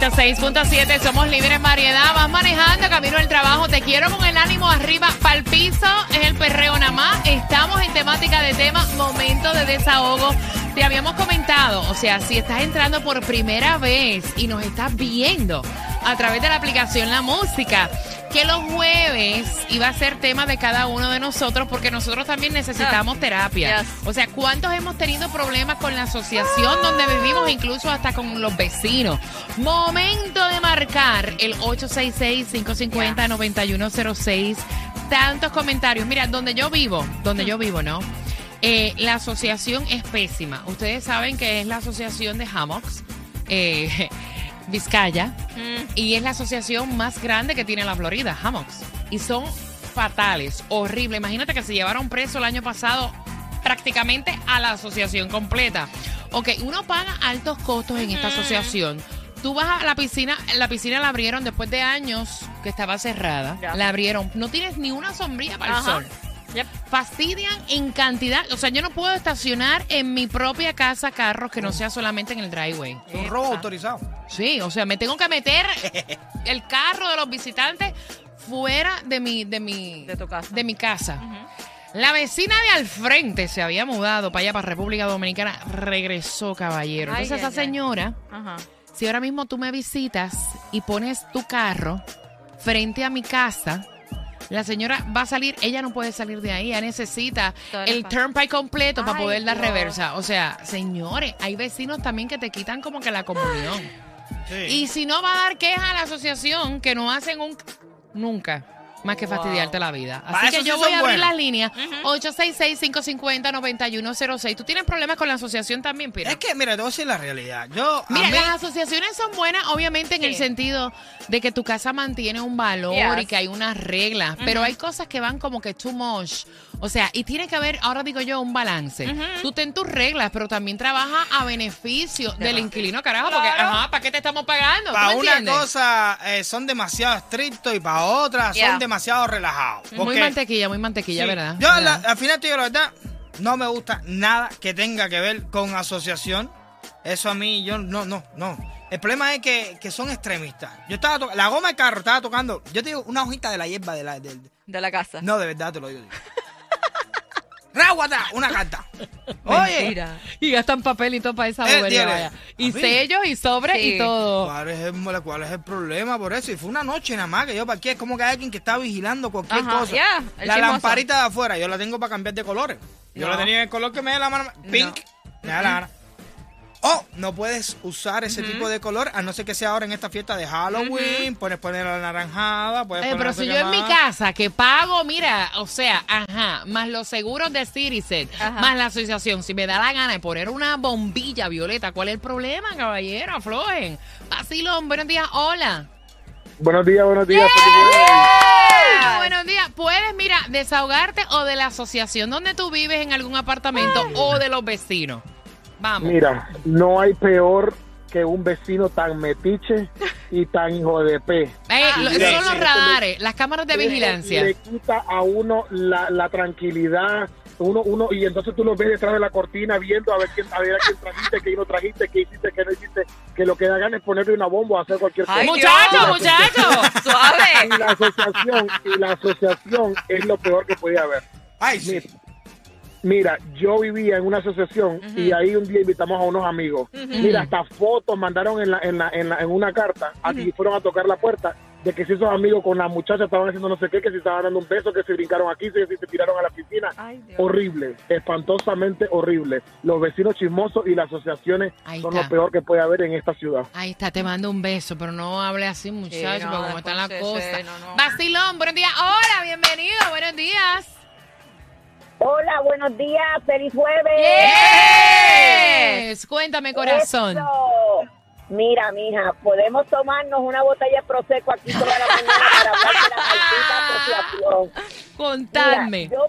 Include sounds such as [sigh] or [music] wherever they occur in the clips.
106.7, somos líderes en variedad. Vas manejando camino al trabajo. Te quiero con el ánimo arriba, para el piso. Es el perreo nada más. Estamos en temática de tema, momento de desahogo. Te habíamos comentado, o sea, si estás entrando por primera vez y nos estás viendo a través de la aplicación La Música, que los jueves iba a ser tema de cada uno de nosotros porque nosotros también necesitamos terapia. Yes. O sea, ¿cuántos hemos tenido problemas con la asociación donde vivimos, incluso hasta con los vecinos? Momento de marcar el 866-550-9106. Tantos comentarios. Mira, donde yo vivo, donde yo vivo, ¿no? Eh, la asociación es pésima. Ustedes saben que es la asociación de hammocks. eh, Vizcaya y es la asociación más grande que tiene la Florida, Hammocks. Y son fatales, horribles. Imagínate que se llevaron preso el año pasado prácticamente a la asociación completa. Ok, uno paga altos costos en esta asociación. Tú vas a la piscina, la piscina la abrieron después de años que estaba cerrada. Ya. La abrieron. No tienes ni una sombrilla para el sol. Fastidian en cantidad. O sea, yo no puedo estacionar en mi propia casa carros que no sea solamente en el driveway. Un robo autorizado. Sí, o sea, me tengo que meter [laughs] el carro de los visitantes fuera de mi, de mi, De tu casa. de mi casa. La vecina de al frente se había mudado para allá, para República Dominicana, regresó, caballero. Ay, Entonces, ay, esa ay. señora, Ajá. si ahora mismo tú me visitas y pones tu carro frente a mi casa, la señora va a salir, ella no puede salir de ahí, ella necesita Todo el turnpike completo para poder dar Dios. reversa. O sea, señores, hay vecinos también que te quitan como que la comunión. Y si no va a dar queja a la asociación, que no hacen un... Nunca. Más que Wow. fastidiarte la vida. Así que sí yo voy a abrir las líneas. 866-550-9106. ¿Tú tienes problemas con la asociación también, Pira? Es que, mira, te voy a decir la realidad. Yo, Mira, mí- las asociaciones son buenas, obviamente, en el sentido de que tu casa mantiene un valor Yes. y que hay unas reglas, pero hay cosas que van como que too much. O sea, y tiene que haber, ahora digo yo, un balance. Tú ten tus reglas, pero también trabaja a beneficio del inquilino, carajo, porque, ajá, ¿para qué te estamos pagando? ¿Tú para una entiendes? cosa eh, son demasiado estrictos y para otra Yeah. son demasiado relajados. Muy mantequilla, muy mantequilla, Sí, ¿verdad? Yo, ¿Verdad? la- al final, te digo la verdad, no me gusta nada que tenga que ver con asociación. Eso a mí, yo no, no, no. El problema es que, que son extremistas. Yo estaba to- la goma del carro estaba tocando, yo te digo, una hojita de la hierba de la, De la casa. no, de verdad te lo digo. [laughs] Ráguata, una carta. Oye, Mentira. Y gastan papel y todo para esa Eh, bobería, vaya. Y sellos y sobres Sí. y todo. ¿Cuál es, el, ¿Cuál es el problema por eso? Y fue una noche nada más que yo para aquí es como que hay alguien que está vigilando cualquier Ajá, cosa. ya, el la chismoso. lamparita de afuera, yo la tengo para cambiar de colores. Yo No. la tenía en el color que me dé la mano. Pink. Me da la gana. O no puedes usar ese tipo de color, a no ser que sea ahora en esta fiesta de Halloween. Puedes poner la naranjada. Puedes Eh, poner pero no sé si yo en mi casa que pago, mira, o sea, ajá, más los seguros de Citizen, Ajá. más la asociación, si me da la gana de poner una bombilla violeta, ¿cuál es el problema, caballero? Aflojen. Vacilón, buenos días, hola. Buenos días, buenos días. Ah, Buenos días. Puedes, mira, desahogarte o de la asociación donde tú vives en algún apartamento o de los vecinos. Vamos. Mira, no hay peor que un vecino tan metiche y tan hijo de P. Eh, lo- esos son los radares, las cámaras de vigilancia. Le quita a uno la, la tranquilidad. Uno, uno, y entonces tú lo ves detrás de la cortina viendo a ver quién, a ver a quién trajiste, qué no trajiste, qué hiciste, qué no hiciste, que lo que da gana es ponerle una bomba o hacer cualquier cosa. Muchacho, muchacho. [laughs] Suave. Y la asociación, y la asociación es lo peor que podía haber. Ay, sí. Mira, mira, yo vivía en una asociación y ahí un día invitamos a unos amigos. Mira, hasta fotos mandaron en, la, en, la, en, la- en una carta y fueron a tocar la puerta de que si esos amigos con la muchacha estaban haciendo no sé qué, que si estaban dando un beso, que se brincaron aquí, que si se tiraron a la piscina. Ay. Horrible, espantosamente horrible. Los vecinos chismosos y las asociaciones Ahí son está. lo peor que puede haber en esta ciudad. Ahí está, te mando un beso, pero no hable así, muchacho, no, porque como están las después se- cosas. no, no. Vacilón, buenos días. Hola, bienvenido, buenos días. Hola, buenos días, feliz jueves. Yes. Cuéntame, corazón. Eso. Mira, mija, podemos tomarnos una botella de Prosecco aquí toda la mañana para hablar de la maldita asociación. Contadme. Mira, yo-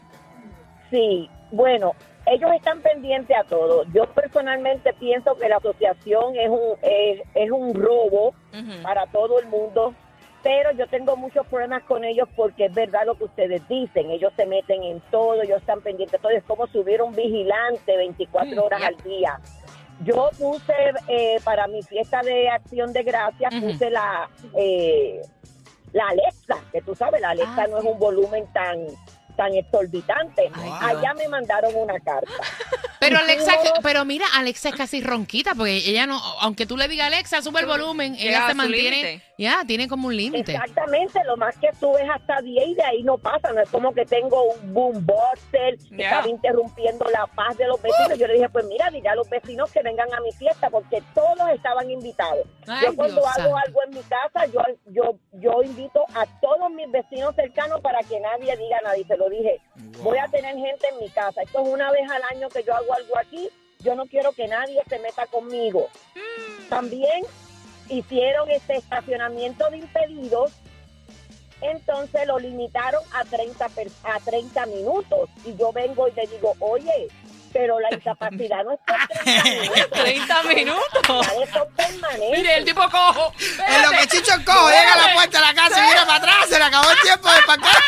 sí, bueno, ellos están pendientes a todo. Yo personalmente pienso que la asociación es un, es, es un robo para todo el mundo, pero yo tengo muchos problemas con ellos porque es verdad lo que ustedes dicen. Ellos se meten en todo, ellos están pendientes de todo. Es como subir un vigilante 24 horas al día. Yo puse eh, para mi fiesta de acción de gracias, puse la... eh, la Alexa, que tú sabes, la Alexa Ah, no es un volumen tan tan exorbitante. Ay, Allá me mandaron una carta. [laughs] Pero Alexa, pero mira, Alexa es casi ronquita porque ella no, aunque tú le digas Alexa, sube el volumen, ella se mantiene, ya, tiene como un límite. Exactamente, lo más que subes hasta 10 y de ahí no pasa, no es como que tengo un boom buster que Ya. estaba interrumpiendo la paz de los vecinos. Yo le dije, pues mira, dile a los vecinos que vengan a mi fiesta porque todos estaban invitados. Ay, yo cuando Dios hago santo. algo en mi casa, yo, yo, yo invito a todos mis vecinos cercanos para que nadie diga nada. Y se lo dije, voy a tener gente en mi casa. Esto es una vez al año que yo hago algo aquí. Yo no quiero que nadie se meta conmigo. También hicieron este estacionamiento de impedidos. Entonces lo limitaron a 30, per- a 30 minutos. Y yo vengo y le digo, oye, pero la incapacidad no [laughs] es por 30 minutos. 30 minutos. Mire, el tipo cojo. En lo que Chicho cojo llega a la puerta de la casa y mira para atrás, se le acabó el tiempo de para acá.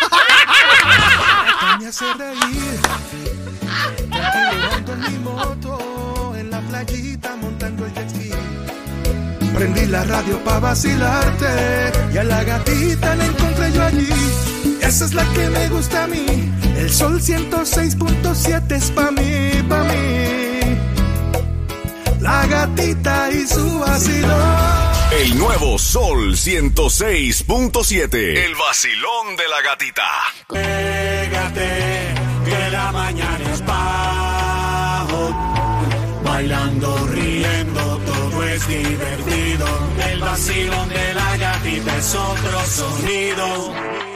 Prendí la radio pa' vacilarte y a la gatita la encontré yo allí. Esa es la que me gusta a mí. El sol 106.7 es pa' mí, pa' mí. La gatita y su vacilón. El nuevo Sol 106.7. El vacilón de la gatita. Pégate, vacilón de la gatita es otro sonido.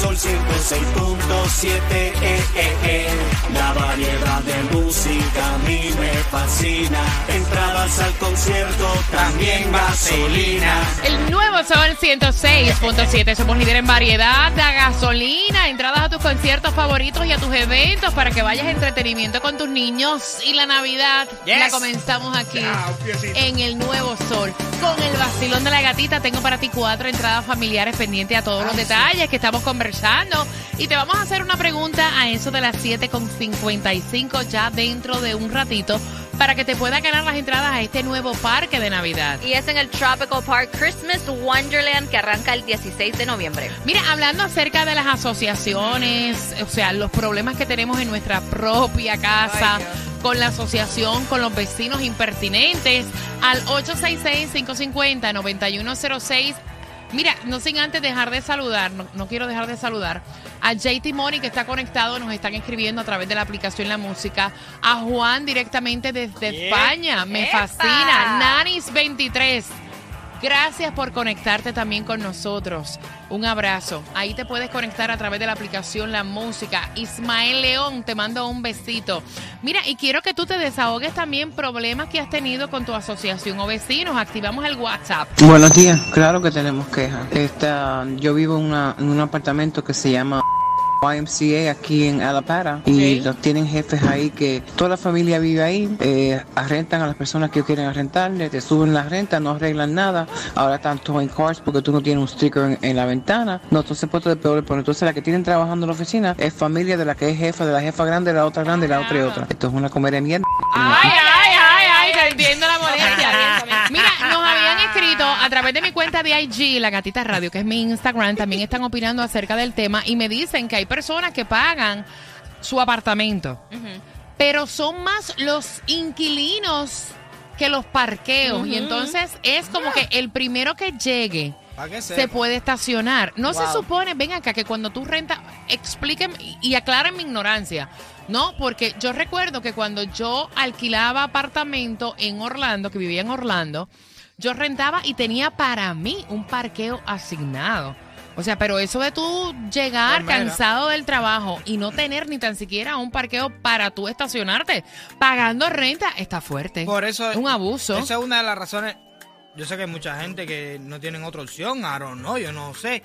Sol 106.7. Eh, eh, eh. La variedad de música a mí me fascina. Entradas al concierto, también gasolina. El nuevo Sol 106.7. Somos líder en variedad de gasolina, entradas a tus conciertos favoritos y a tus eventos para que vayas a entretenimiento con tus niños. Y la Navidad Yes. la comenzamos aquí piecito. en el nuevo Sol. Con el vacilón de la gatita tengo para ti cuatro entradas familiares pendientes a todos los detalles que estamos conversando. Y te vamos a hacer una pregunta a eso de las 7.55 ya dentro de un ratito para que te puedas ganar las entradas a este nuevo parque de Navidad. Y es en el Tropical Park Christmas Wonderland que arranca el 16 de noviembre. Mira, hablando acerca de las asociaciones, o sea, los problemas que tenemos en nuestra propia casa, Ay, con la asociación, con los vecinos impertinentes, al 866-550-9106. Mira, no sin antes dejar de saludar, no, no quiero dejar de saludar a JT Money que está conectado, nos están escribiendo a través de la aplicación La Música, a Juan directamente desde Yeah. España, me ¡Epa! fascina, Nanis23. Gracias por conectarte también con nosotros. Un abrazo. Ahí te puedes conectar a través de la aplicación La Música. Ismael León, te mando un besito. Mira, y quiero que tú te desahogues también problemas que has tenido con tu asociación o vecinos. Activamos el WhatsApp. Buenos días, claro que tenemos quejas. Esta, yo vivo en, en un apartamento que se llama YMCA aquí en Alapara y los tienen jefes ahí que toda la familia vive ahí, eh, arrentan a las personas que quieren arrentarle, te suben la renta, no arreglan nada, ahora están towing cars porque tú no tienes un sticker en, en la ventana, no, entonces puesto de peor, pero entonces la que tienen trabajando en la oficina es familia de la que es jefa, de la jefa grande, de la otra grande, de la otra y otra. Esto es una comer de mierda. Ay, ay, ay, ay, entiendo la molestia. A través de mi cuenta de IG, La Gatita Radio, que es mi Instagram, también están opinando acerca del tema y me dicen que hay personas que pagan su apartamento, pero son más los inquilinos que los parqueos. Y entonces es como que el primero que llegue ¿Para qué se puede estacionar. No se supone, ven acá, que cuando tú rentas, explíquenme y- y aclaren mi ignorancia. No, porque yo recuerdo que cuando yo alquilaba apartamento en Orlando, que vivía en Orlando, yo rentaba y tenía para mí un parqueo asignado. O sea, pero eso de tú llegar Pues cansado del trabajo y no tener ni tan siquiera un parqueo para tú estacionarte, pagando renta, está fuerte. Por eso es un abuso. Esa es una de las razones. Yo sé que hay mucha gente que no tienen otra opción, don't know, yo no sé,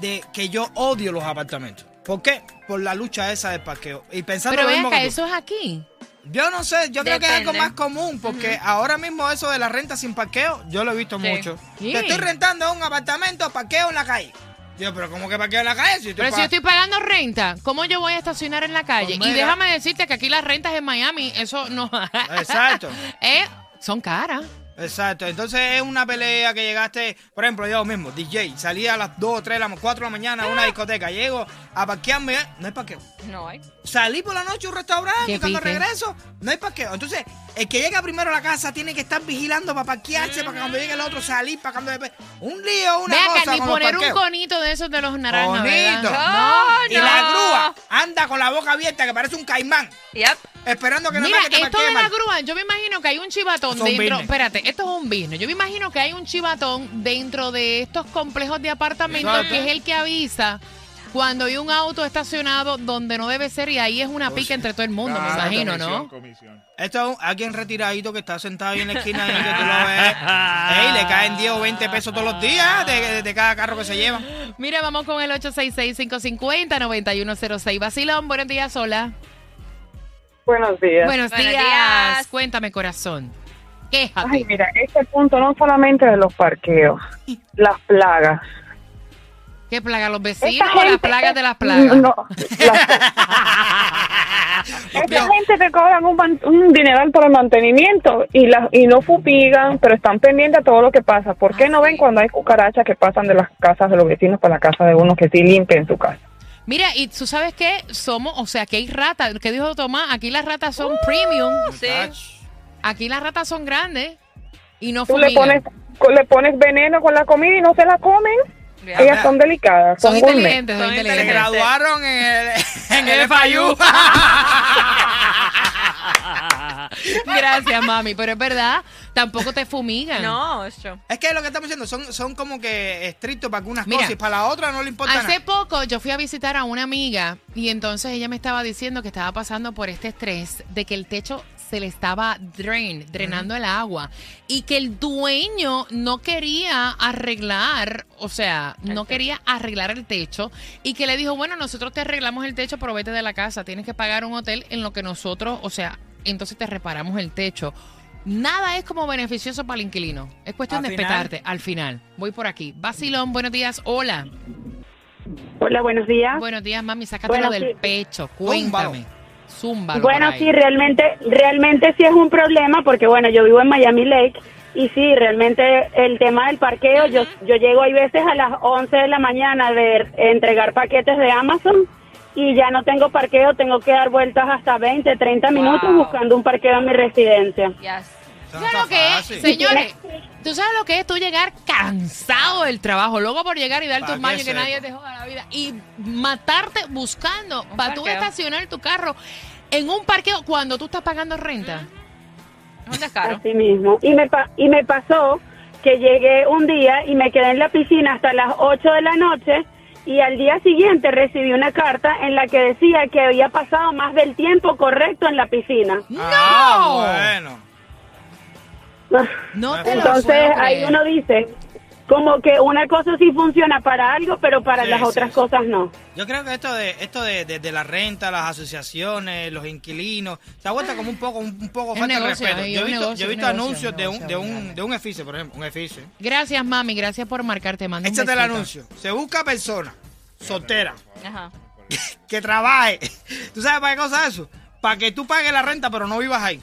de que yo odio los apartamentos. ¿Por qué? Por la lucha esa del parqueo. Y pensando pero que tú. eso es aquí. Yo no sé, yo creo que es algo más común, porque ahora mismo eso de la renta sin parqueo, yo lo he visto Sí. mucho. Sí. Te estoy rentando un apartamento, parqueo en la calle. Yo, pero ¿cómo que parqueo en la calle? Si estoy Pero si pa- yo estoy pagando renta, ¿cómo yo voy a estacionar en la calle? Pues y déjame decirte que aquí las rentas en Miami, eso no. Exacto. [laughs] Eh, son caras. Exacto, entonces es una pelea que llegaste, por ejemplo, yo mismo, DJ, salí a las 2, 3, 4 de la mañana a una discoteca, llego a parquearme, no hay parqueo. No hay. Salí por la noche a un restaurante Qué y cuando pique. regreso, no hay parqueo. Entonces, el que llega primero a la casa tiene que estar vigilando para parquearse, para que cuando llegue el otro salir, para cuando. Un lío, una Ve acá, cosa ni con poner un conito de esos de los naranjas, Bonito. ¿verdad? No, Y no. la grúa anda con la boca abierta que parece un caimán, Yep. esperando que no Mira, que te esto de la mal. grúa, yo me imagino que hay un chivatón Son dentro. business. Espérate, esto es un business. Yo me imagino que hay un chivatón dentro de estos complejos de apartamentos Exacto. que es el que avisa cuando hay un auto estacionado donde no debe ser y ahí es una pica entre todo el mundo, me imagino, ¿no? Esto es un- alguien retiradito que está sentado ahí en la esquina ahí que tú lo [laughs] ves. Ey, le caen 10 o 20 pesos todos los días de, de cada carro que se lleva. Mira, vamos con el 866-550-9106. Basilón, buenos días, hola. Buenos días. Buenos, Buenos días. días. Cuéntame, corazón. Quéjate. Ay, mira, este punto no solamente de los parqueos, [laughs] las plagas. ¿Qué plaga? ¿Los Esta vecinos o las plagas de las plagas? No, [laughs] esta gente que cobran un, un dineral por el mantenimiento y las y no fumigan, pero están pendientes a todo lo que pasa. ¿Por qué Ah, no ven sí. cuando hay cucarachas que pasan de las casas de los vecinos para la casa de uno que sí limpien su casa? Mira, y tú sabes qué? Somos, o sea, que hay ratas. ¿Qué dijo Tomás? Aquí las ratas son premium. Sí. Aquí las ratas son grandes y no Tú le pones le pones veneno con la comida y no se la comen. Ellas son delicadas, Son son inteligentes, son Son Se inteligentes. graduaron en el, [laughs] en el FIU. [laughs] [laughs] Gracias, mami. Pero es verdad, tampoco te fumigan. No, es true. Es que lo que estamos diciendo son, son como que estrictos para algunas Mira, cosas y para la otra no le importa Hace nada. poco yo fui a visitar a una amiga y entonces ella me estaba diciendo que estaba pasando por este estrés de que el techo se le estaba drain, drenando el agua y que el dueño no quería arreglar, o sea, no quería arreglar el techo y que le dijo, bueno, nosotros te arreglamos el techo, pero vete de la casa, tienes que pagar un hotel en lo que nosotros, o sea, entonces te reparamos el techo. Nada es como beneficioso para el inquilino. Es cuestión Al de final. espetarte. Al final. Voy por aquí. Basilón, buenos días. Hola. Hola, buenos días. Buenos días, mami. Sácatelo Bueno, del sí. pecho. Zúmbalo. Cuéntame. Zúmbalo. Bueno, por ahí. sí, realmente, realmente sí es un problema porque, bueno, yo vivo en Miami Lake y sí, realmente el tema del parqueo, yo, yo llego hay veces a las 11 de la mañana de entregar paquetes de Amazon y ya no tengo parqueo, tengo que dar vueltas hasta 20, 30 minutos Wow. buscando un parqueo en mi residencia. Yes. Eso ¿Tú no sabes lo que es, señores? ¿Tú sabes lo que es tú llegar cansado del trabajo, luego por llegar y dar Pa' tus que nadie te joda la vida y matarte buscando para tú estacionar tu carro en un parqueo cuando tú estás pagando renta? Es un descaro. Así mismo. Y me, pa- y me pasó que llegué un día y me quedé en la piscina hasta las 8 de la noche y al día siguiente recibí una carta en la que decía que había pasado más del tiempo correcto en la piscina. Ah, bueno. No te lo Entonces ahí uno dice como que una cosa sí funciona para algo, pero para Sí, las sí, otras sí. cosas no. Yo creo que esto de esto de, de- de la renta, las asociaciones, los inquilinos, se ha vuelto como un poco un, un poco falta de respeto. Yo he visto, negocio, yo he visto negocio, anuncios un de un de un de un edificio, por ejemplo, un edificio. Gracias, mami. Gracias por marcarte. Mando un Échate el anuncio. Se busca persona soltera Ajá. [laughs] que trabaje. ¿Tú sabes para qué cosa es eso? Para que tú pagues la renta, pero no vivas ahí.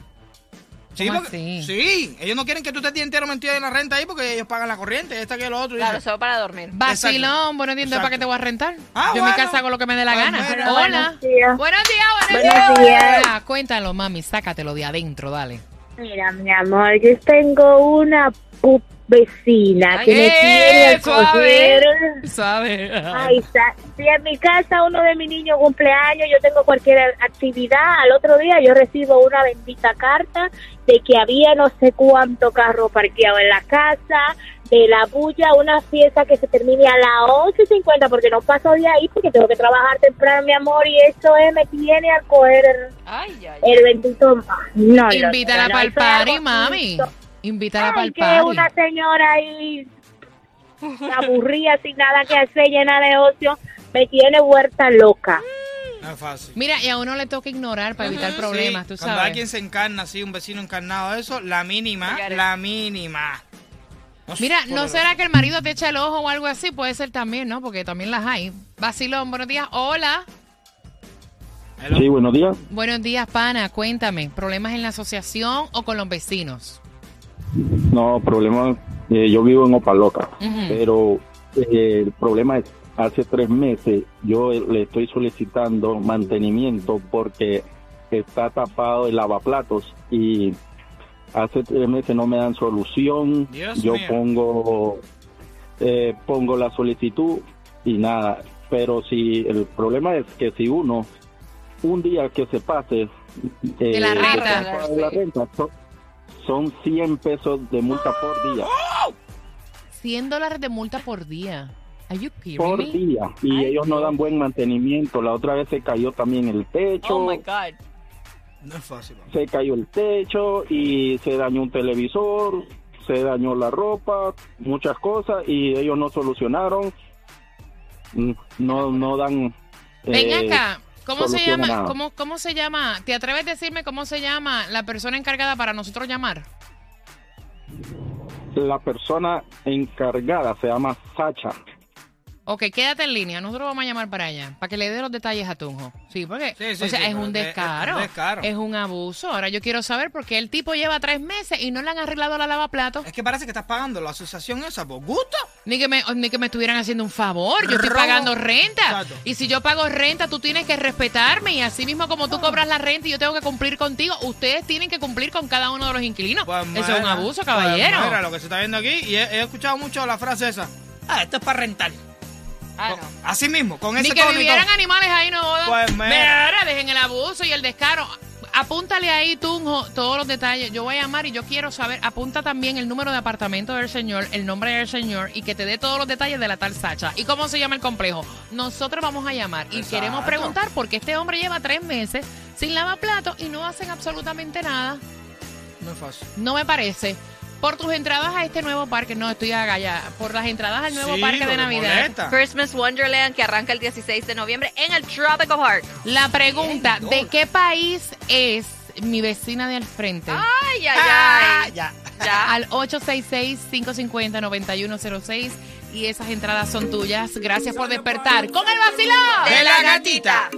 Sí, ¿Cómo porque- así? sí, ellos no quieren que tú estés el día entero metido en la renta ahí porque ellos pagan la corriente, esta que lo otro. Claro, solo para dormir. Vacilón, buenos días. ¿Para qué te voy a rentar? Ah, Yo en mi bueno. casa hago lo que me dé la Pues gana. Hola. Buenos días. Buenos días, buenos, Buenos días. Ah, Cuéntalo, mami. Sácatelo de adentro, dale. Mira, mi amor, yo tengo una pu- vecina que me ¡Eh, quiere suave! coger. Suave. Ay, sa- si en mi casa uno de mis niños cumpleaños, yo tengo cualquier actividad, al otro día yo recibo una bendita carta de que había no sé cuánto carro parqueado en la casa, de la bulla, una fiesta que se termine a las 11.50 porque no paso de ahí porque tengo que trabajar temprano, mi amor, y eso es, me tiene a coger el, Ay, ay, el bendito... No, no, no, Invítala no, para el party, mami. bonito. Invítala para Ay, que una señora ahí aburrida sin nada que hacer, llena de ocio, me tiene vuelta loca. No es fácil. Mira, y a uno le toca ignorar para evitar problemas, tú Sí, Cuando sabes. alguien se encarna así, un vecino encarnado, eso, la mínima, la mínima. No Mira, ¿no será que el marido te echa el ojo o algo así? Puede ser también, ¿no? Porque también las hay. Vacilón, buenos días. Hola. Hello. Sí, buenos días. Buenos días, pana. Cuéntame, ¿problemas en la asociación o con los vecinos? No, problema, eh, yo vivo en Opaloca, Ujú. pero eh, el problema es, hace tres meses yo le estoy solicitando mantenimiento porque está tapado el lavaplatos y hace tres meses no me dan solución. Dios yo pongo eh, pongo la solicitud y nada. Pero si el problema es que si uno un día que se pase eh, la renta. de la renta, son, son 100 pesos de multa por día. 100 dólares de multa por día. Are you kidding Por me? día. Y ellos no dan buen mantenimiento. La otra vez se cayó también el techo. Oh my God. No es fácil. se cayó el techo y se dañó un televisor, se dañó la ropa, muchas cosas y ellos no solucionaron, Mm, no no dan. Ven eh, acá. ¿Cómo se llama? ¿Cómo, ¿Cómo se llama? ¿Te atreves a decirme cómo se llama la persona encargada para nosotros llamar? La persona encargada se llama Sacha. Ok, quédate en línea. Nosotros vamos a llamar para allá, para que le dé los detalles a Tunjo. Sí, porque Sí, sí, o sea, sí, es un es- es- descaro, es descaro. es un abuso. Ahora yo quiero saber por qué el tipo lleva tres meses y no le han arreglado la lavaplatos. Es que parece que estás pagando la asociación esa por gusto. Ni que, me, ni que me estuvieran haciendo un favor. Yo estoy Robo. pagando renta. Exacto. Y si yo pago renta, tú tienes que respetarme. Y así mismo como tú cobras la renta y yo tengo que cumplir contigo, ustedes tienen que cumplir con cada uno de los inquilinos. Pues Eso es un abuso, pues caballero. mira lo que se está viendo aquí y he, he escuchado mucho la frase esa. Ah, esto es para rentar. Ah, no. Así mismo, con Ni ese que tono y vivieran todo. animales ahí, no. Pues. Mira, dejen el abuso y el descaro. Apúntale ahí, Tunjo, todos los detalles. Yo voy a llamar y yo quiero saber. Apunta también el número de apartamento del señor, el nombre del señor y que te dé todos los detalles de la tal Sacha. ¿Y cómo se llama el complejo? Nosotros vamos a llamar y Exacto. queremos preguntar por qué este hombre lleva tres meses sin lavaplatos y no hacen absolutamente nada. No es fácil. No me parece. Por tus entradas a este nuevo parque, no estoy allá, por las entradas al nuevo Sí, parque de Navidad. molesta. Christmas Wonderland que arranca el 16 de noviembre en el Tropical Park. La pregunta, ¿de qué país es mi vecina de al frente? Ay, ay, Ah, ay. ya. Ya. Al 866-550-9106 y esas entradas son tuyas. Gracias por despertar con el vacilón De la gatita.